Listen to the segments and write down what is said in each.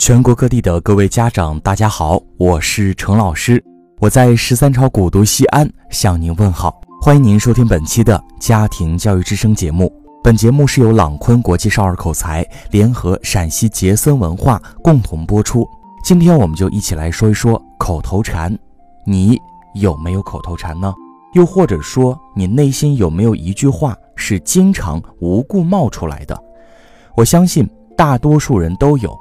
全国各地的各位家长，大家好，我是程老师，我在十三朝古都西安向您问好，欢迎您收听本期的家庭教育之声节目。本节目是由朗坤国际少儿口才联合陕西杰森文化共同播出。今天我们就一起来说一说口头禅，你有没有口头禅呢？又或者说，你内心有没有一句话是经常无故冒出来的？我相信大多数人都有。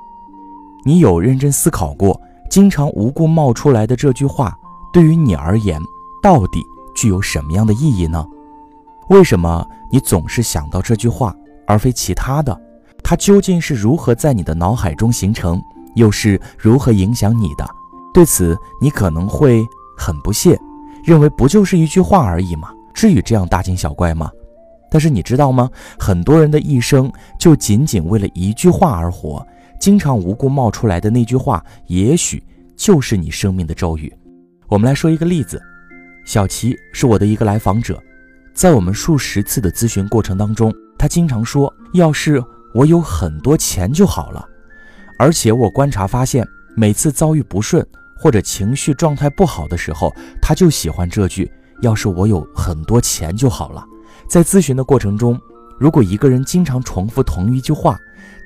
你有认真思考过，经常无故冒出来的这句话，对于你而言，到底具有什么样的意义呢？为什么你总是想到这句话，而非其他的？它究竟是如何在你的脑海中形成，又是如何影响你的？对此，你可能会很不屑，认为不就是一句话而已吗？至于这样大惊小怪吗？但是你知道吗？很多人的一生就仅仅为了一句话而活。经常无故冒出来的那句话，也许就是你生命的咒语。我们来说一个例子：小齐是我的一个来访者，在我们数十次的咨询过程当中，他经常说：“要是我有很多钱就好了。”而且我观察发现，每次遭遇不顺或者情绪状态不好的时候，他就喜欢这句：“要是我有很多钱就好了。”在咨询的过程中，如果一个人经常重复同一句话，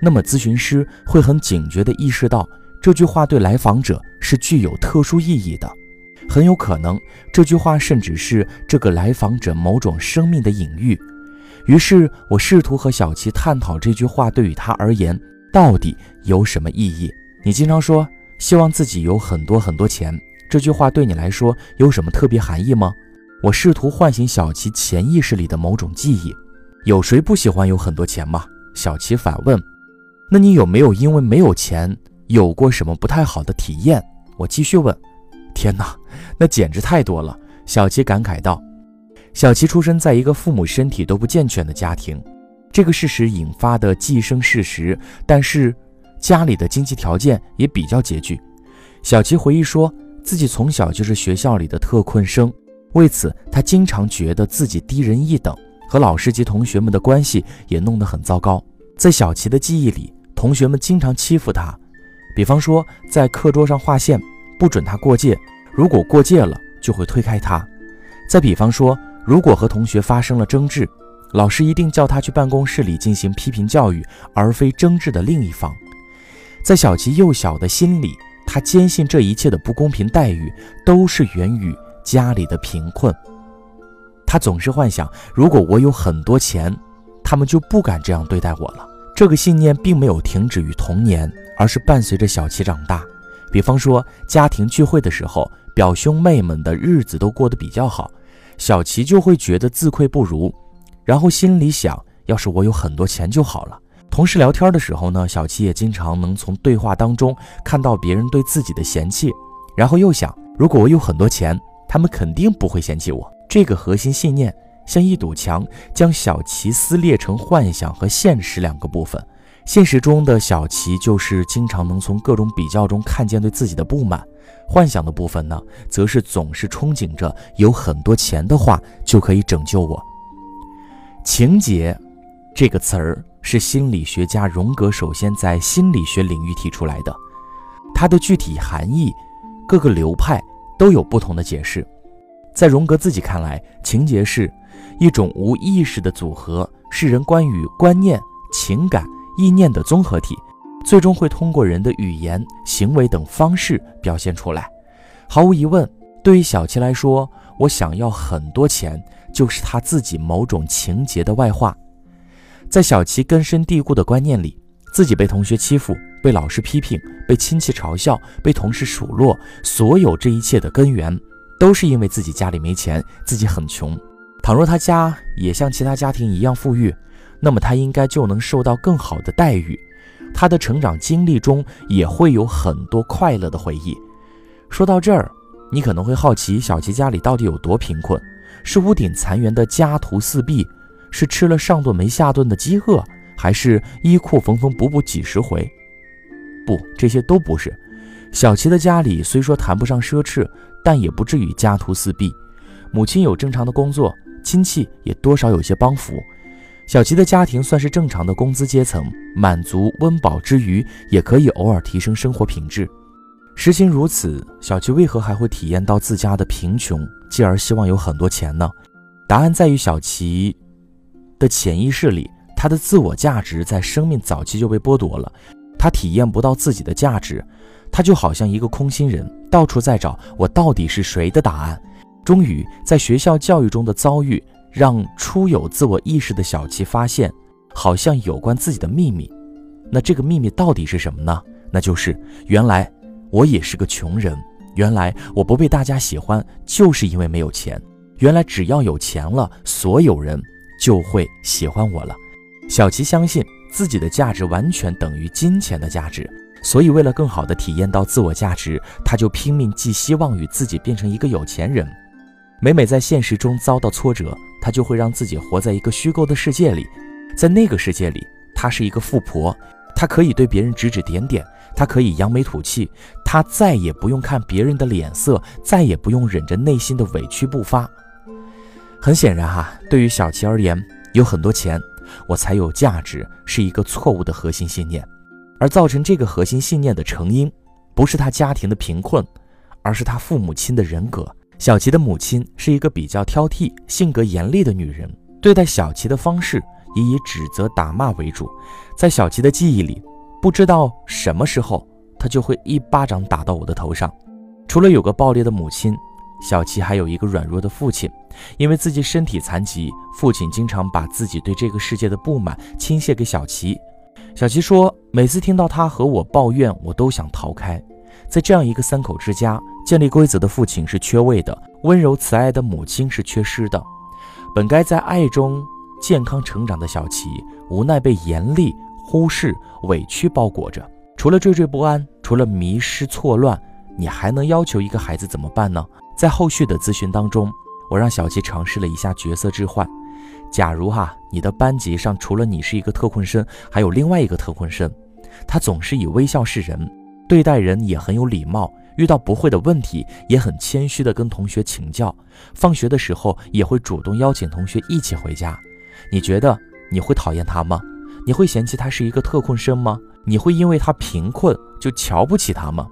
那么，咨询师会很警觉地意识到这句话对来访者是具有特殊意义的，很有可能这句话甚至是这个来访者某种生命的隐喻。于是我试图和小齐探讨这句话对于他而言到底有什么意义。你经常说希望自己有很多很多钱，这句话对你来说有什么特别含义吗？我试图唤醒小齐潜意识里的某种记忆。有谁不喜欢有很多钱吗？小齐反问。那你有没有因为没有钱有过什么不太好的体验？我继续问。天哪，那简直太多了！小齐感慨道。小齐出生在一个父母身体都不健全的家庭，这个事实引发的寄生事实，但是家里的经济条件也比较拮据。小齐回忆说自己从小就是学校里的特困生，为此他经常觉得自己低人一等，和老师及同学们的关系也弄得很糟糕。在小齐的记忆里。同学们经常欺负他，比方说在课桌上画线，不准他过界，如果过界了就会推开他。再比方说，如果和同学发生了争执，老师一定叫他去办公室里进行批评教育，而非争执的另一方。在小齐幼小的心里，他坚信这一切的不公平待遇都是源于家里的贫困。他总是幻想，如果我有很多钱，他们就不敢这样对待我了。这个信念并没有停止于童年，而是伴随着小齐长大。比方说，家庭聚会的时候，表兄妹们的日子都过得比较好，小齐就会觉得自愧不如，然后心里想：要是我有很多钱就好了。同事聊天的时候呢，小齐也经常能从对话当中看到别人对自己的嫌弃，然后又想：如果我有很多钱，他们肯定不会嫌弃我。这个核心信念。像一堵墙，将小齐撕裂成幻想和现实两个部分。现实中的小齐就是经常能从各种比较中看见对自己的不满；幻想的部分呢，则是总是憧憬着有很多钱的话就可以拯救我。情节这个词儿是心理学家荣格首先在心理学领域提出来的，它的具体含义，各个流派都有不同的解释。在荣格自己看来，情节是。一种无意识的组合，是人关于观念、情感、意念的综合体，最终会通过人的语言、行为等方式表现出来。毫无疑问，对于小七来说，我想要很多钱，就是他自己某种情节的外化。在小七根深蒂固的观念里，自己被同学欺负、被老师批评、被亲戚嘲笑、被同事数落，所有这一切的根源，都是因为自己家里没钱，自己很穷。倘若他家也像其他家庭一样富裕，那么他应该就能受到更好的待遇。他的成长经历中也会有很多快乐的回忆。说到这儿，你可能会好奇小齐家里到底有多贫困？是屋顶残垣的家徒四壁，是吃了上顿没下顿的饥饿，还是衣裤缝缝补补几十回？不，这些都不是。小齐的家里虽说谈不上奢侈，但也不至于家徒四壁。母亲有正常的工作。亲戚也多少有些帮扶，小琪的家庭算是正常的工资阶层，满足温饱之余，也可以偶尔提升生活品质。实情如此，小琪为何还会体验到自家的贫穷，继而希望有很多钱呢？答案在于小琪的潜意识里，他的自我价值在生命早期就被剥夺了，他体验不到自己的价值，他就好像一个空心人，到处在找我到底是谁的答案。终于，在学校教育中的遭遇。让初有自我意识的小琪发现，好像有关自己的秘密。那这个秘密到底是什么呢？那就是原来我也是个穷人。原来我不被大家喜欢，就是因为没有钱。原来只要有钱了，所有人就会喜欢我了。小琪相信自己的价值完全等于金钱的价值，所以为了更好的体验到自我价值，他就拼命寄希望于自己变成一个有钱人。每每在现实中遭到挫折，他就会让自己活在一个虚构的世界里，在那个世界里，他是一个富婆，他可以对别人指指点点，他可以扬眉吐气，他再也不用看别人的脸色，再也不用忍着内心的委屈不发。很显然哈，对于小琪而言，有很多钱，我才有价值，是一个错误的核心信念，而造成这个核心信念的成因，不是他家庭的贫困，而是他父母亲的人格。小琪的母亲是一个比较挑剔、性格严厉的女人，对待小琪的方式也以指责、打骂为主。在小琪的记忆里，不知道什么时候，她就会一巴掌打到我的头上。除了有个暴烈的母亲，小琪还有一个软弱的父亲。因为自己身体残疾，父亲经常把自己对这个世界的不满倾泻给小琪。小琪说，每次听到他和我抱怨，我都想逃开。在这样一个三口之家，建立规则的父亲是缺位的，温柔慈爱的母亲是缺失的。本该在爱中健康成长的小琪，无奈被严厉、忽视、委屈包裹着。除了惴惴不安，除了迷失错乱，你还能要求一个孩子怎么办呢？在后续的咨询当中，我让小琪尝试了一下角色置换。假如哈，你的班级上除了你是一个特困生，还有另外一个特困生，他总是以微笑示人。对待人也很有礼貌，遇到不会的问题也很谦虚地跟同学请教。放学的时候也会主动邀请同学一起回家。你觉得你会讨厌他吗？你会嫌弃他是一个特困生吗？你会因为他贫困就瞧不起他吗？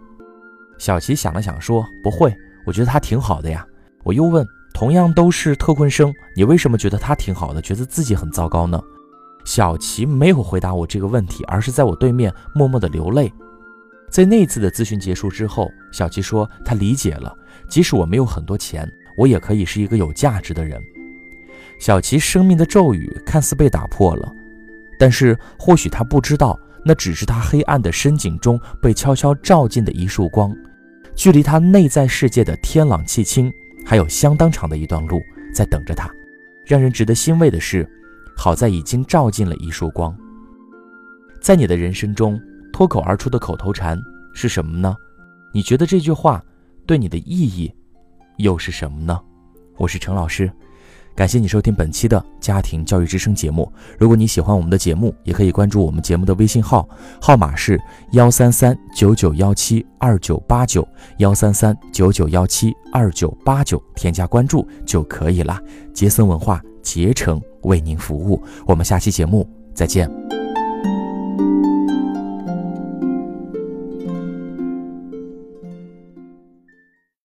小琪想了想说：“不会，我觉得他挺好的呀。”我又问：“同样都是特困生，你为什么觉得他挺好的，觉得自己很糟糕呢？”小琪没有回答我这个问题，而是在我对面默默地流泪。在那次的咨询结束之后，小琪说：“她理解了，即使我没有很多钱，我也可以是一个有价值的人。”小琪生命的咒语看似被打破了，但是或许他不知道，那只是他黑暗的深井中被悄悄照进的一束光，距离他内在世界的天朗气清还有相当长的一段路在等着他。让人值得欣慰的是，好在已经照进了一束光，在你的人生中。脱口而出的口头禅是什么呢？你觉得这句话对你的意义又是什么呢？我是陈老师，感谢你收听本期的家庭教育之声节目。如果你喜欢我们的节目，也可以关注我们节目的微信号，号码是幺三三九九幺七二九八九幺三三九九幺七二九八九，添加关注就可以了。杰森文化竭诚为您服务，我们下期节目再见。